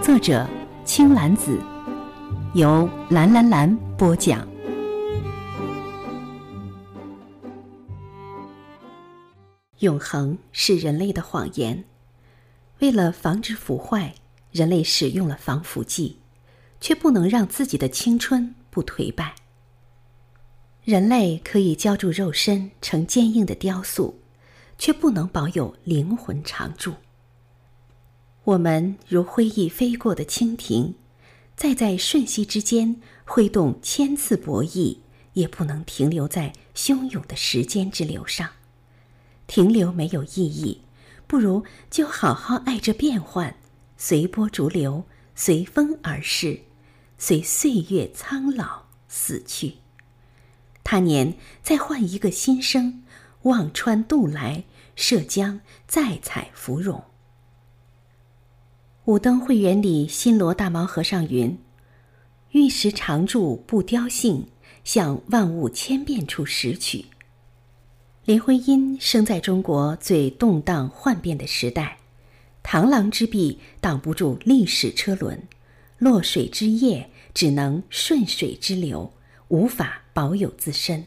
作者青兰子，由蓝蓝蓝播讲。永恒是人类的谎言。为了防止腐坏，人类使用了防腐剂，却不能让自己的青春不颓败。人类可以浇筑肉身成坚硬的雕塑，却不能保有灵魂常驻。我们如灰翼飞过的蜻蜓，再在瞬息之间挥动千次博弈，也不能停留在汹涌的时间之流上。停留没有意义，不如就好好爱着变幻，随波逐流，随风而逝，随岁月苍老死去。他年再换一个新生，望穿渡来，涉江再采芙蓉。五灯会元里新罗大毛和尚云：“玉石常驻不凋性，向万物千变处拾取。”林徽因生在中国最动荡幻变的时代，螳螂之臂挡不住历史车轮，落水之叶只能顺水之流，无法保有自身。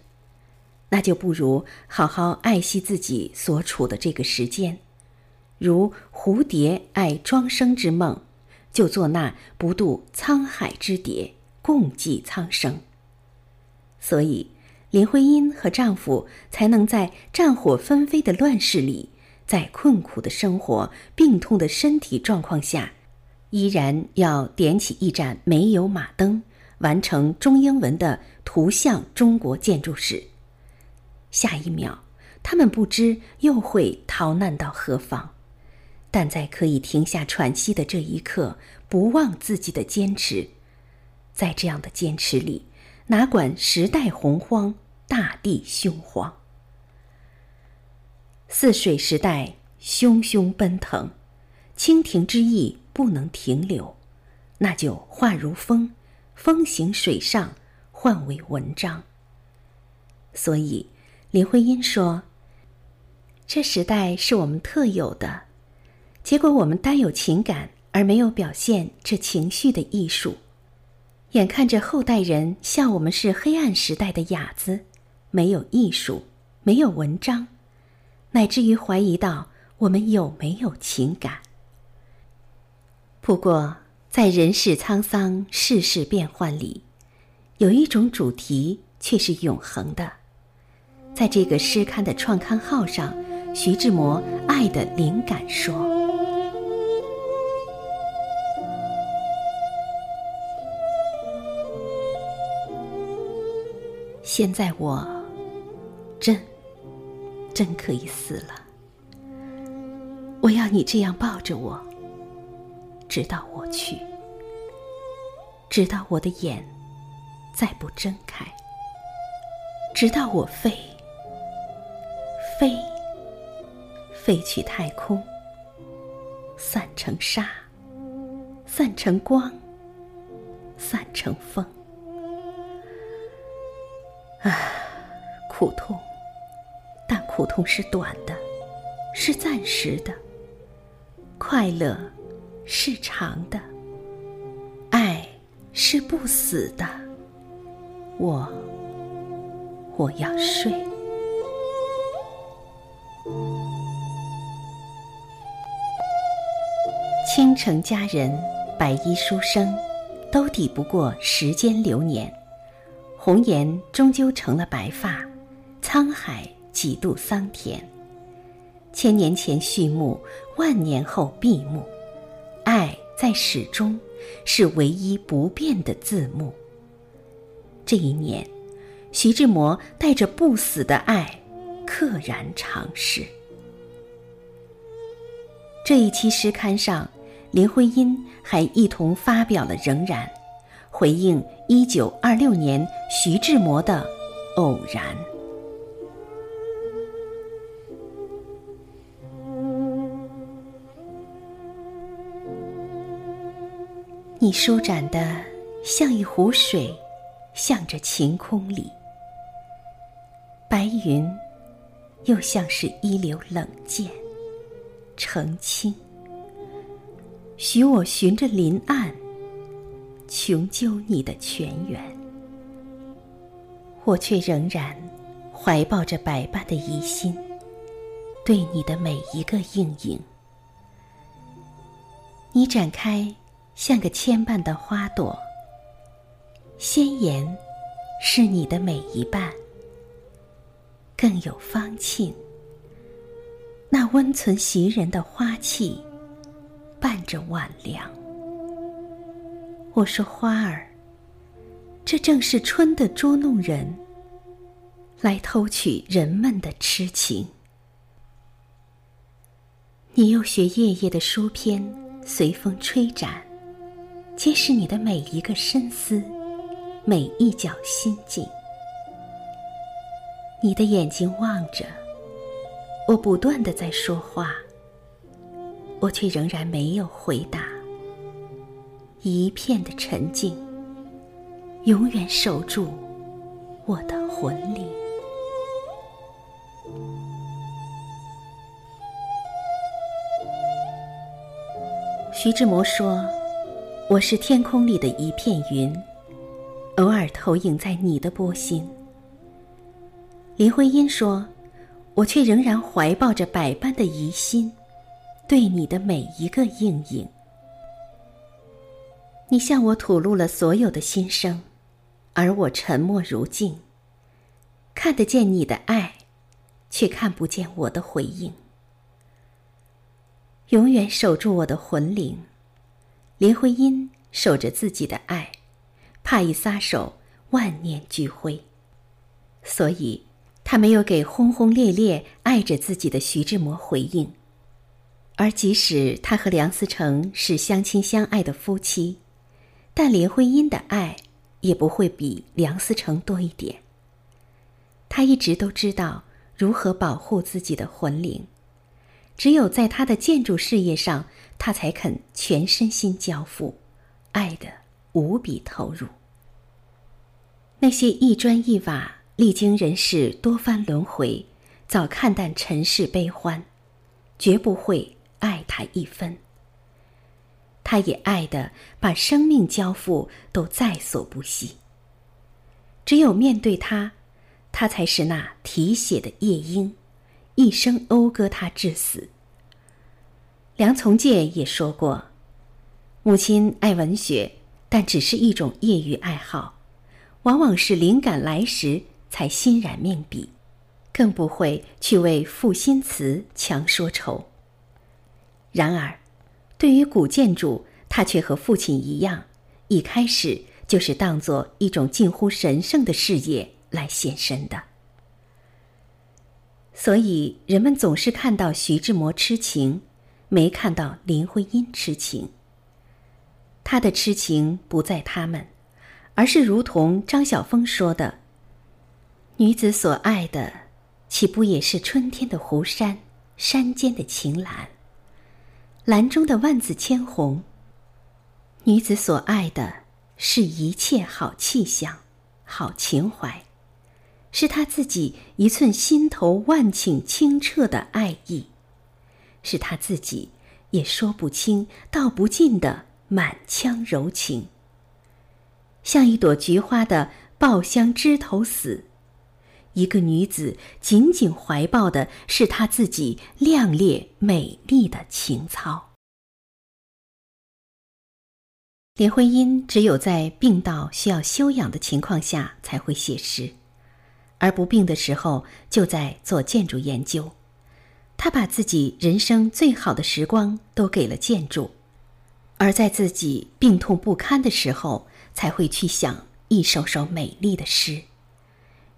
那就不如好好爱惜自己所处的这个时间，如蝴蝶爱庄生之梦，就做那不渡沧海之蝶，共济苍生。所以。林徽因和丈夫才能在战火纷飞的乱世里，在困苦的生活、病痛的身体状况下，依然要点起一盏煤油马灯，完成中英文的图像中国建筑史。下一秒，他们不知又会逃难到何方，但在可以停下喘息的这一刻，不忘自己的坚持。在这样的坚持里。哪管时代洪荒，大地凶荒。泗水时代汹汹奔腾，蜻蜓之翼不能停留，那就化如风，风行水上，换为文章。所以，林徽因说：“这时代是我们特有的，结果我们单有情感，而没有表现这情绪的艺术。”眼看着后代人笑我们是黑暗时代的哑子，没有艺术，没有文章，乃至于怀疑到我们有没有情感。不过，在人世沧桑、世事变幻里，有一种主题却是永恒的。在这个诗刊的创刊号上，徐志摩爱的灵感说。现在我真真可以死了。我要你这样抱着我，直到我去，直到我的眼再不睁开，直到我飞。飞。飞去太空，散成沙，散成光，散成风。啊，苦痛，但苦痛是短的，是暂时的；快乐是长的，爱是不死的。我，我要睡。倾城佳人，白衣书生，都抵不过时间流年。红颜终究成了白发，沧海几度桑田。千年前序幕，万年后闭幕，爱在始终，是唯一不变的字幕。这一年，徐志摩带着不死的爱，溘然长逝。这一期诗刊上，林徽因还一同发表了《仍然》，回应一九二六年徐志摩的《偶然》。你舒展的像一湖水，向着晴空里；白云又像是一流冷箭，澄清。许我循着林岸，穷究你的泉源，我却仍然怀抱着百般的疑心，对你的每一个应影。你展开像个牵绊的花朵，鲜艳是你的每一瓣，更有芳沁，那温存袭人的花气。伴着晚凉，我说花儿，这正是春的捉弄人，来偷取人们的痴情。你又学夜夜的书篇，随风吹展，揭示你的每一个深思，每一角心境。你的眼睛望着，我不断的在说话。我却仍然没有回答，一片的沉静，永远守住我的魂灵。徐志摩说：“我是天空里的一片云，偶尔投影在你的波心。”林徽因说：“我却仍然怀抱着百般的疑心。”对你的每一个应影，你向我吐露了所有的心声，而我沉默如镜，看得见你的爱，却看不见我的回应。永远守住我的魂灵，林徽因守着自己的爱，怕一撒手，万念俱灰，所以她没有给轰轰烈烈爱着自己的徐志摩回应。而即使他和梁思成是相亲相爱的夫妻，但林徽因的爱也不会比梁思成多一点。他一直都知道如何保护自己的魂灵，只有在他的建筑事业上，他才肯全身心交付，爱的无比投入。那些一砖一瓦历经人世多番轮回，早看淡尘世悲欢，绝不会。爱他一分，他也爱的把生命交付都在所不惜。只有面对他，他才是那啼血的夜莺，一生讴歌他至死。梁从诫也说过，母亲爱文学，但只是一种业余爱好，往往是灵感来时才欣然命笔，更不会去为赋新词强说愁。然而，对于古建筑，他却和父亲一样，一开始就是当做一种近乎神圣的事业来献身的。所以，人们总是看到徐志摩痴情，没看到林徽因痴情。他的痴情不在他们，而是如同张晓峰说的：“女子所爱的，岂不也是春天的湖山，山间的晴岚？”兰中的万紫千红。女子所爱的是一切好气象、好情怀，是她自己一寸心头万顷清澈的爱意，是她自己也说不清道不尽的满腔柔情。像一朵菊花的爆香枝头死，一个女子紧紧怀抱的是她自己亮烈美丽的情操。林徽因只有在病到需要休养的情况下才会写诗，而不病的时候就在做建筑研究。她把自己人生最好的时光都给了建筑，而在自己病痛不堪的时候，才会去想一首首美丽的诗，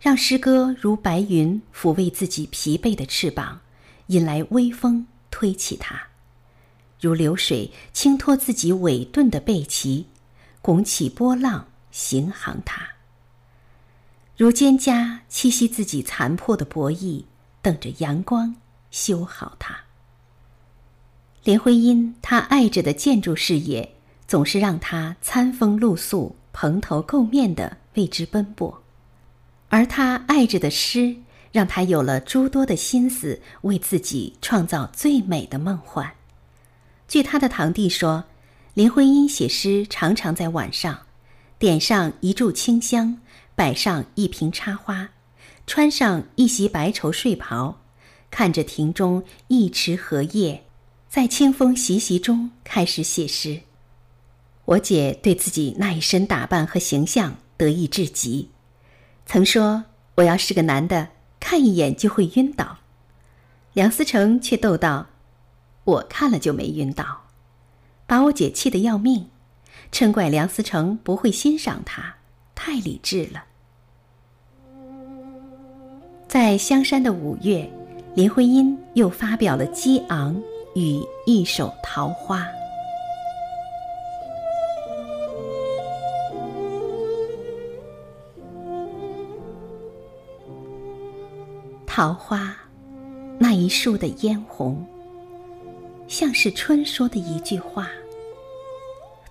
让诗歌如白云抚慰自己疲惫的翅膀，引来微风推起它，如流水轻托自己伟顿的背鳍，拱起波浪，行航它；如蒹葭栖息自己残破的薄翼，等着阳光修好它。林徽因，她爱着的建筑事业，总是让她餐风露宿、蓬头垢面的为之奔波；而他爱着的诗，让他有了诸多的心思，为自己创造最美的梦幻。据他的堂弟说，林徽因写诗常常在晚上，点上一炷清香，摆上一瓶插花，穿上一袭白绸睡袍，看着庭中一池荷叶。在清风习习中开始写诗。我姐对自己那一身打扮和形象得意至极，曾说：“我要是个男的，看一眼就会晕倒。”梁思成却逗道：“我看了就没晕倒。”把我姐气得要命，嗔怪梁思成不会欣赏他，太理智了。在香山的五月，林徽因又发表了激昂。与一首桃花，桃花那一树的嫣红，像是春说的一句话。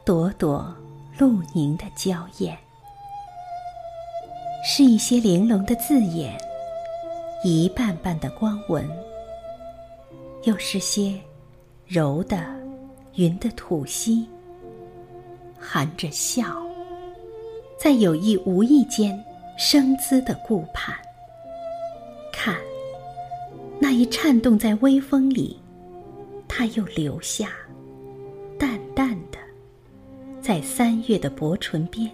朵朵露凝的娇艳，是一些玲珑的字眼，一瓣瓣的光纹，又是些。柔的，云的吐息，含着笑，在有意无意间生姿的顾盼。那一颤动在微风里，它又留下，淡淡的，在三月的薄唇边，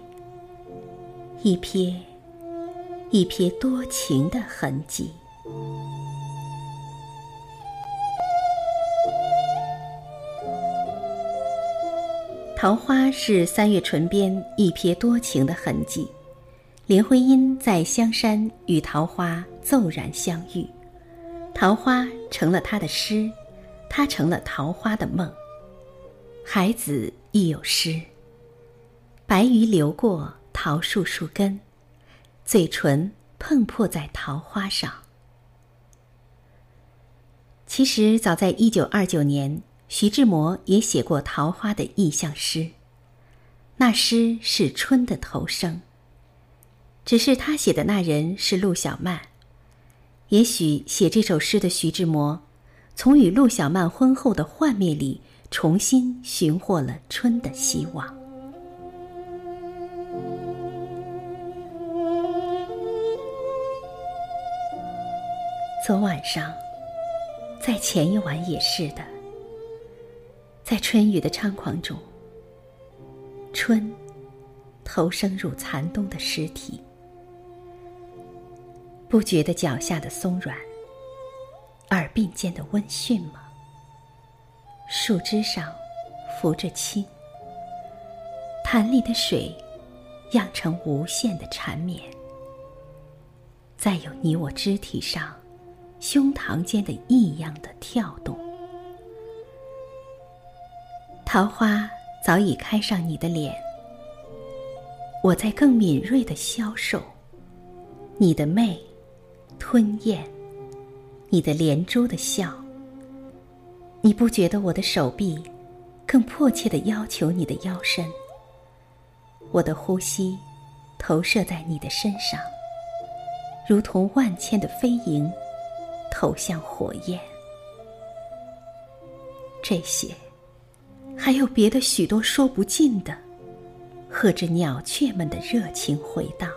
一瞥，一瞥多情的痕迹。桃花是三月唇边一瞥多情的痕迹，林徽因在香山与桃花骤然相遇，桃花成了他的诗，他成了桃花的梦。孩子亦有诗：白鱼流过桃树树根，嘴唇碰破在桃花上。其实早在一九二九年。徐志摩也写过桃花的意象诗，那诗是春的头声。只是他写的那人是陆小曼，也许写这首诗的徐志摩，从与陆小曼婚后的幻灭里重新寻获了春的希望。昨晚上，在前一晚也是的。在春雨的猖狂中，春投生入残冬的尸体，不觉得脚下的松软，耳鬓间的温煦吗？树枝上浮着青，潭里的水漾成无限的缠绵。再有你我肢体上，胸膛间的异样的跳动。桃花早已开上你的脸，我在更敏锐的消瘦。你的媚，吞咽，你的连珠的笑。你不觉得我的手臂，更迫切的要求你的腰身？我的呼吸，投射在你的身上，如同万千的飞蝇，投向火焰。这些。还有别的许多说不尽的，和着鸟雀们的热情回荡，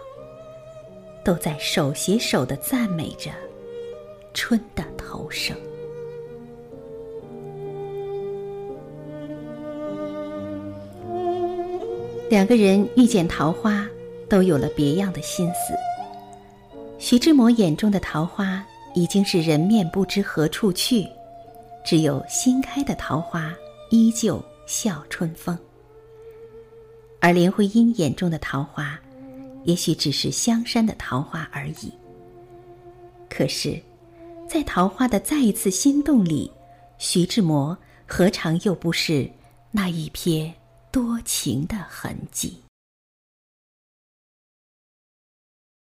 都在手携手的赞美着春的头声。两个人遇见桃花，都有了别样的心思。徐志摩眼中的桃花，已经是人面不知何处去，只有新开的桃花依旧。笑春风，而林徽因眼中的桃花，也许只是香山的桃花而已。可是，在桃花的再一次心动里，徐志摩何尝又不是那一瞥多情的痕迹？